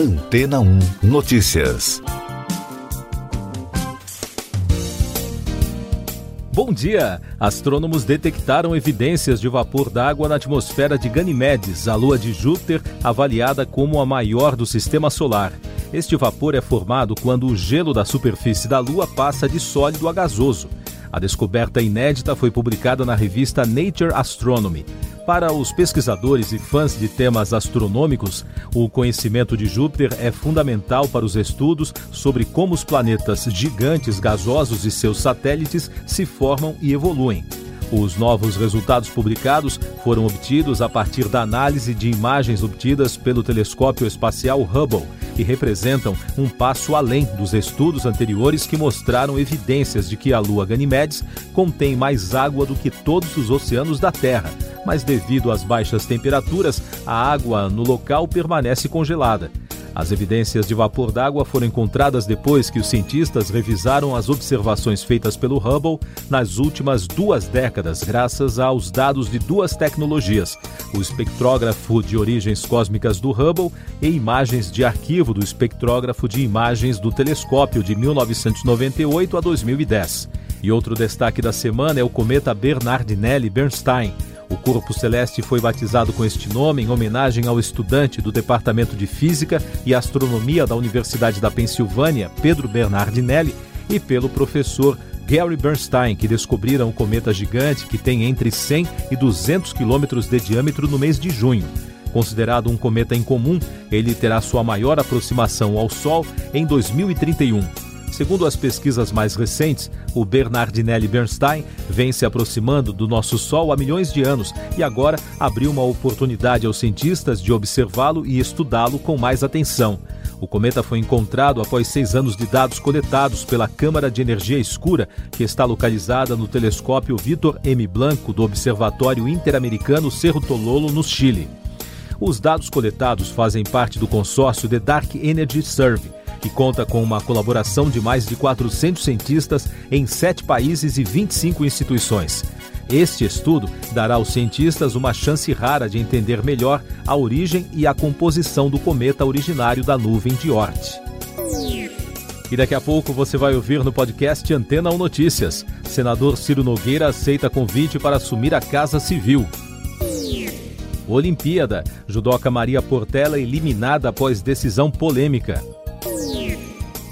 Antena 1 Notícias. Bom dia! Astrônomos detectaram evidências de vapor d'água na atmosfera de Ganymedes, a lua de Júpiter, avaliada como a maior do sistema solar. Este vapor é formado quando o gelo da superfície da lua passa de sólido a gasoso. A descoberta inédita foi publicada na revista Nature Astronomy. Para os pesquisadores e fãs de temas astronômicos, o conhecimento de Júpiter é fundamental para os estudos sobre como os planetas gigantes gasosos e seus satélites se formam e evoluem. Os novos resultados publicados foram obtidos a partir da análise de imagens obtidas pelo telescópio espacial Hubble representam um passo além dos estudos anteriores que mostraram evidências de que a Lua Ganymedes contém mais água do que todos os oceanos da Terra mas devido às baixas temperaturas, a água no local permanece congelada. As evidências de vapor d'água foram encontradas depois que os cientistas revisaram as observações feitas pelo Hubble nas últimas duas décadas, graças aos dados de duas tecnologias: o espectrógrafo de origens cósmicas do Hubble e imagens de arquivo do espectrógrafo de imagens do telescópio de 1998 a 2010. E outro destaque da semana é o cometa Bernardinelli-Bernstein o corpo celeste foi batizado com este nome em homenagem ao estudante do Departamento de Física e Astronomia da Universidade da Pensilvânia, Pedro Bernardinelli, e pelo professor Gary Bernstein, que descobriram o cometa gigante que tem entre 100 e 200 quilômetros de diâmetro no mês de junho. Considerado um cometa incomum, ele terá sua maior aproximação ao Sol em 2031. Segundo as pesquisas mais recentes, o Bernardinelli Bernstein vem se aproximando do nosso Sol há milhões de anos e agora abriu uma oportunidade aos cientistas de observá-lo e estudá-lo com mais atenção. O cometa foi encontrado após seis anos de dados coletados pela Câmara de Energia Escura, que está localizada no telescópio Vitor M. Blanco do Observatório Interamericano Cerro Tololo, no Chile. Os dados coletados fazem parte do consórcio The Dark Energy Survey, que conta com uma colaboração de mais de 400 cientistas em sete países e 25 instituições. Este estudo dará aos cientistas uma chance rara de entender melhor a origem e a composição do cometa originário da nuvem de Oort. E daqui a pouco você vai ouvir no podcast Antena 1 Notícias. Senador Ciro Nogueira aceita convite para assumir a Casa Civil. Olimpíada. Judoca Maria Portela eliminada após decisão polêmica.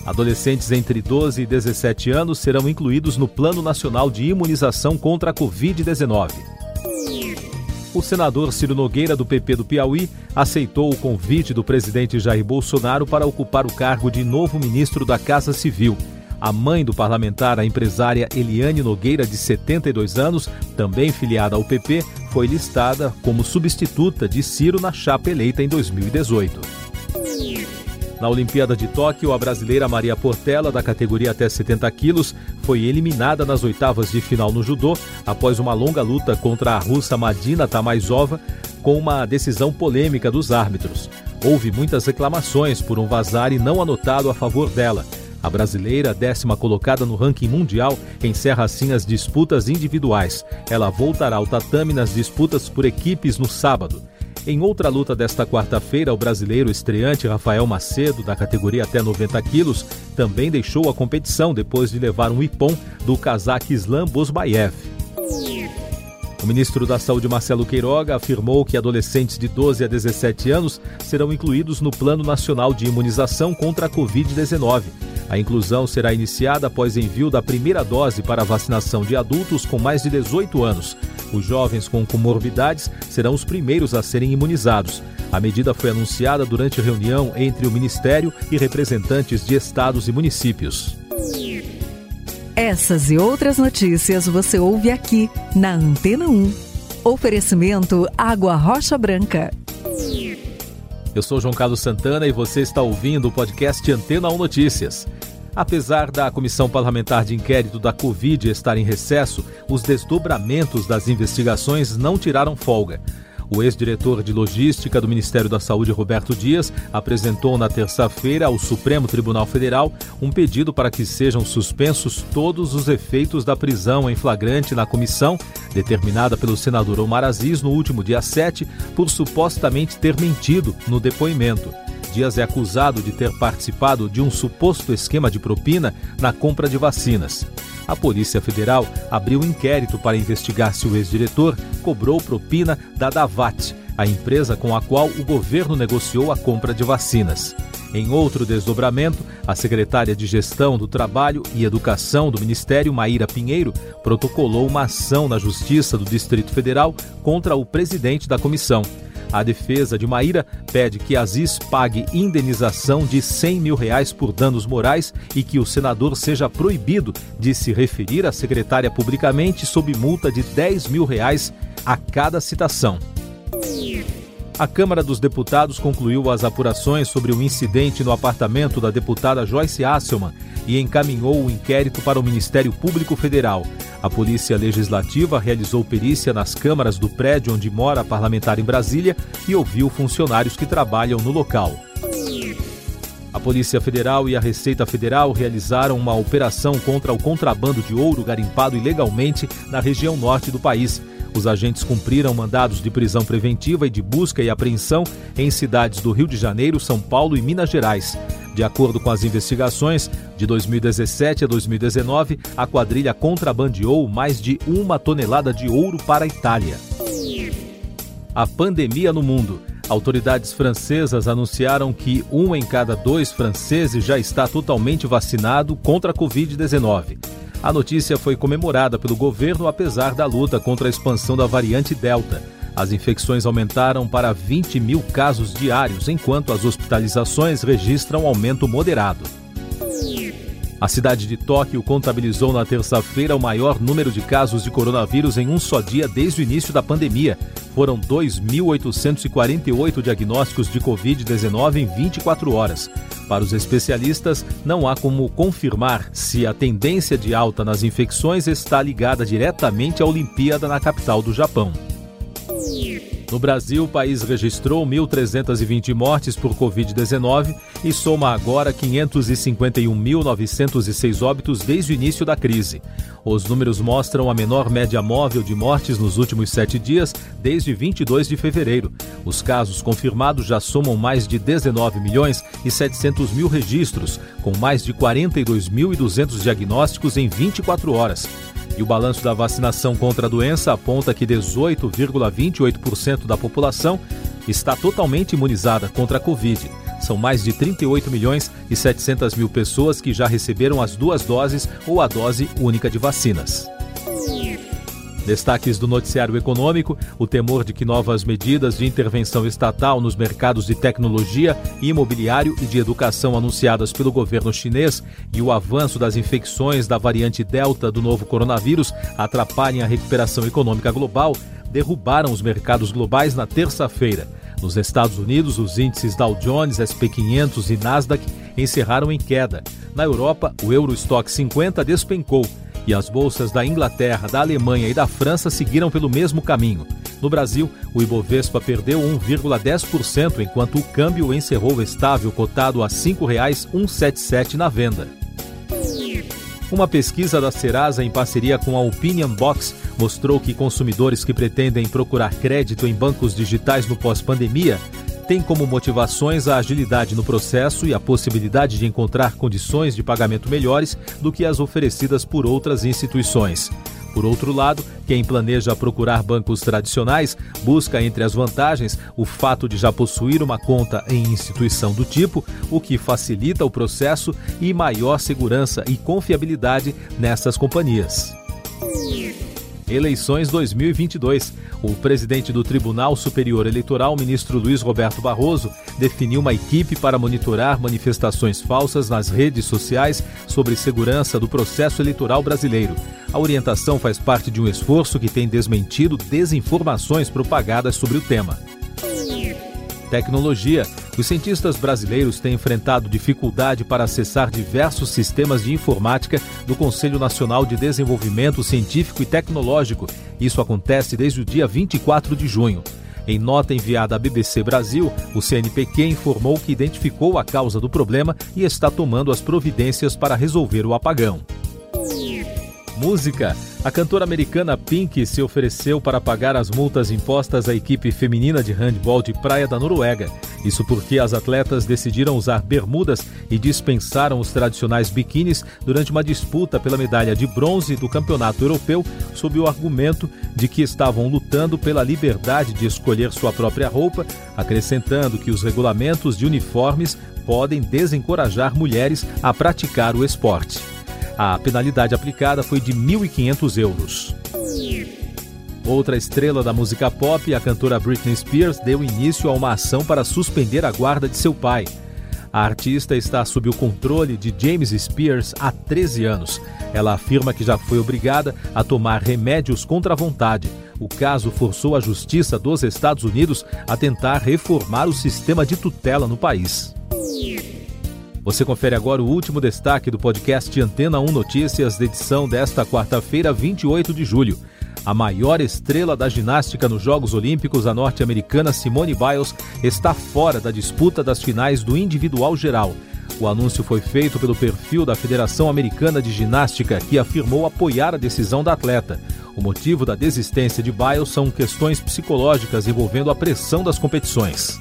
Adolescentes entre 12 e 17 anos serão incluídos no Plano Nacional de Imunização contra a Covid-19. O senador Ciro Nogueira, do PP do Piauí, aceitou o convite do presidente Jair Bolsonaro para ocupar o cargo de novo ministro da Casa Civil. A mãe do parlamentar, a empresária Eliane Nogueira, de 72 anos, também filiada ao PP, foi listada como substituta de Ciro na chapa eleita em 2018. Na Olimpíada de Tóquio, a brasileira Maria Portela, da categoria até 70 quilos, foi eliminada nas oitavas de final no judô após uma longa luta contra a russa Madina Tamaizova com uma decisão polêmica dos árbitros. Houve muitas reclamações por um vazar e não anotado a favor dela. A brasileira, décima colocada no ranking mundial, encerra assim as disputas individuais. Ela voltará ao tatame nas disputas por equipes no sábado. Em outra luta desta quarta-feira, o brasileiro estreante Rafael Macedo, da categoria até 90 quilos, também deixou a competição depois de levar um ipom do cazaque Islam Bosbaev. O ministro da Saúde, Marcelo Queiroga, afirmou que adolescentes de 12 a 17 anos serão incluídos no Plano Nacional de Imunização contra a Covid-19. A inclusão será iniciada após envio da primeira dose para a vacinação de adultos com mais de 18 anos. Os jovens com comorbidades serão os primeiros a serem imunizados. A medida foi anunciada durante reunião entre o Ministério e representantes de estados e municípios. Essas e outras notícias você ouve aqui na Antena 1. Oferecimento Água Rocha Branca. Eu sou João Carlos Santana e você está ouvindo o podcast Antena 1 Notícias. Apesar da Comissão Parlamentar de Inquérito da Covid estar em recesso, os desdobramentos das investigações não tiraram folga. O ex-diretor de logística do Ministério da Saúde, Roberto Dias, apresentou na terça-feira ao Supremo Tribunal Federal um pedido para que sejam suspensos todos os efeitos da prisão em flagrante na comissão, determinada pelo senador Omar Aziz no último dia 7, por supostamente ter mentido no depoimento. Dias é acusado de ter participado de um suposto esquema de propina na compra de vacinas. A Polícia Federal abriu inquérito para investigar se o ex-diretor cobrou propina da Davat, a empresa com a qual o governo negociou a compra de vacinas. Em outro desdobramento, a secretária de Gestão do Trabalho e Educação do Ministério, Maíra Pinheiro, protocolou uma ação na Justiça do Distrito Federal contra o presidente da comissão. A defesa de Maíra pede que Aziz pague indenização de 100 mil reais por danos morais e que o senador seja proibido de se referir à secretária publicamente sob multa de 10 mil reais a cada citação. A Câmara dos Deputados concluiu as apurações sobre o incidente no apartamento da deputada Joyce Asselman e encaminhou o inquérito para o Ministério Público Federal. A Polícia Legislativa realizou perícia nas câmaras do prédio onde mora a parlamentar em Brasília e ouviu funcionários que trabalham no local. Polícia Federal e a Receita Federal realizaram uma operação contra o contrabando de ouro garimpado ilegalmente na região norte do país. Os agentes cumpriram mandados de prisão preventiva e de busca e apreensão em cidades do Rio de Janeiro, São Paulo e Minas Gerais. De acordo com as investigações, de 2017 a 2019, a quadrilha contrabandeou mais de uma tonelada de ouro para a Itália. A pandemia no mundo. Autoridades francesas anunciaram que um em cada dois franceses já está totalmente vacinado contra a Covid-19. A notícia foi comemorada pelo governo apesar da luta contra a expansão da variante Delta. As infecções aumentaram para 20 mil casos diários, enquanto as hospitalizações registram aumento moderado. A cidade de Tóquio contabilizou na terça-feira o maior número de casos de coronavírus em um só dia desde o início da pandemia. Foram 2.848 diagnósticos de Covid-19 em 24 horas. Para os especialistas, não há como confirmar se a tendência de alta nas infecções está ligada diretamente à Olimpíada na capital do Japão. No Brasil, o país registrou 1.320 mortes por Covid-19 e soma agora 551.906 óbitos desde o início da crise. Os números mostram a menor média móvel de mortes nos últimos sete dias, desde 22 de fevereiro. Os casos confirmados já somam mais de 19 milhões e 700 mil registros, com mais de 42.200 diagnósticos em 24 horas. E o balanço da vacinação contra a doença aponta que 18,28% da população está totalmente imunizada contra a Covid. São mais de 38 milhões e 700 mil pessoas que já receberam as duas doses ou a dose única de vacinas. Destaques do noticiário econômico: o temor de que novas medidas de intervenção estatal nos mercados de tecnologia, imobiliário e de educação anunciadas pelo governo chinês e o avanço das infecções da variante Delta do novo coronavírus atrapalhem a recuperação econômica global, derrubaram os mercados globais na terça-feira. Nos Estados Unidos, os índices Dow Jones, SP500 e Nasdaq encerraram em queda. Na Europa, o Eurostock 50 despencou e as bolsas da Inglaterra, da Alemanha e da França seguiram pelo mesmo caminho. No Brasil, o Ibovespa perdeu 1,10%, enquanto o câmbio encerrou estável, cotado a R$ 5,177 na venda. Uma pesquisa da Serasa em parceria com a Opinion Box mostrou que consumidores que pretendem procurar crédito em bancos digitais no pós-pandemia tem como motivações a agilidade no processo e a possibilidade de encontrar condições de pagamento melhores do que as oferecidas por outras instituições. Por outro lado, quem planeja procurar bancos tradicionais busca entre as vantagens o fato de já possuir uma conta em instituição do tipo, o que facilita o processo e maior segurança e confiabilidade nessas companhias. Eleições 2022. O presidente do Tribunal Superior Eleitoral, ministro Luiz Roberto Barroso, definiu uma equipe para monitorar manifestações falsas nas redes sociais sobre segurança do processo eleitoral brasileiro. A orientação faz parte de um esforço que tem desmentido desinformações propagadas sobre o tema. Tecnologia. Os cientistas brasileiros têm enfrentado dificuldade para acessar diversos sistemas de informática do Conselho Nacional de Desenvolvimento Científico e Tecnológico. Isso acontece desde o dia 24 de junho. Em nota enviada à BBC Brasil, o CNPq informou que identificou a causa do problema e está tomando as providências para resolver o apagão. Música. A cantora americana Pink se ofereceu para pagar as multas impostas à equipe feminina de handball de praia da Noruega. Isso porque as atletas decidiram usar bermudas e dispensaram os tradicionais biquínis durante uma disputa pela medalha de bronze do Campeonato Europeu, sob o argumento de que estavam lutando pela liberdade de escolher sua própria roupa, acrescentando que os regulamentos de uniformes podem desencorajar mulheres a praticar o esporte. A penalidade aplicada foi de 1.500 euros. Outra estrela da música pop, a cantora Britney Spears, deu início a uma ação para suspender a guarda de seu pai. A artista está sob o controle de James Spears há 13 anos. Ela afirma que já foi obrigada a tomar remédios contra a vontade. O caso forçou a Justiça dos Estados Unidos a tentar reformar o sistema de tutela no país. Você confere agora o último destaque do podcast Antena 1 Notícias, da edição desta quarta-feira, 28 de julho. A maior estrela da ginástica nos Jogos Olímpicos, a norte-americana Simone Biles, está fora da disputa das finais do individual geral. O anúncio foi feito pelo perfil da Federação Americana de Ginástica, que afirmou apoiar a decisão da atleta. O motivo da desistência de Biles são questões psicológicas envolvendo a pressão das competições.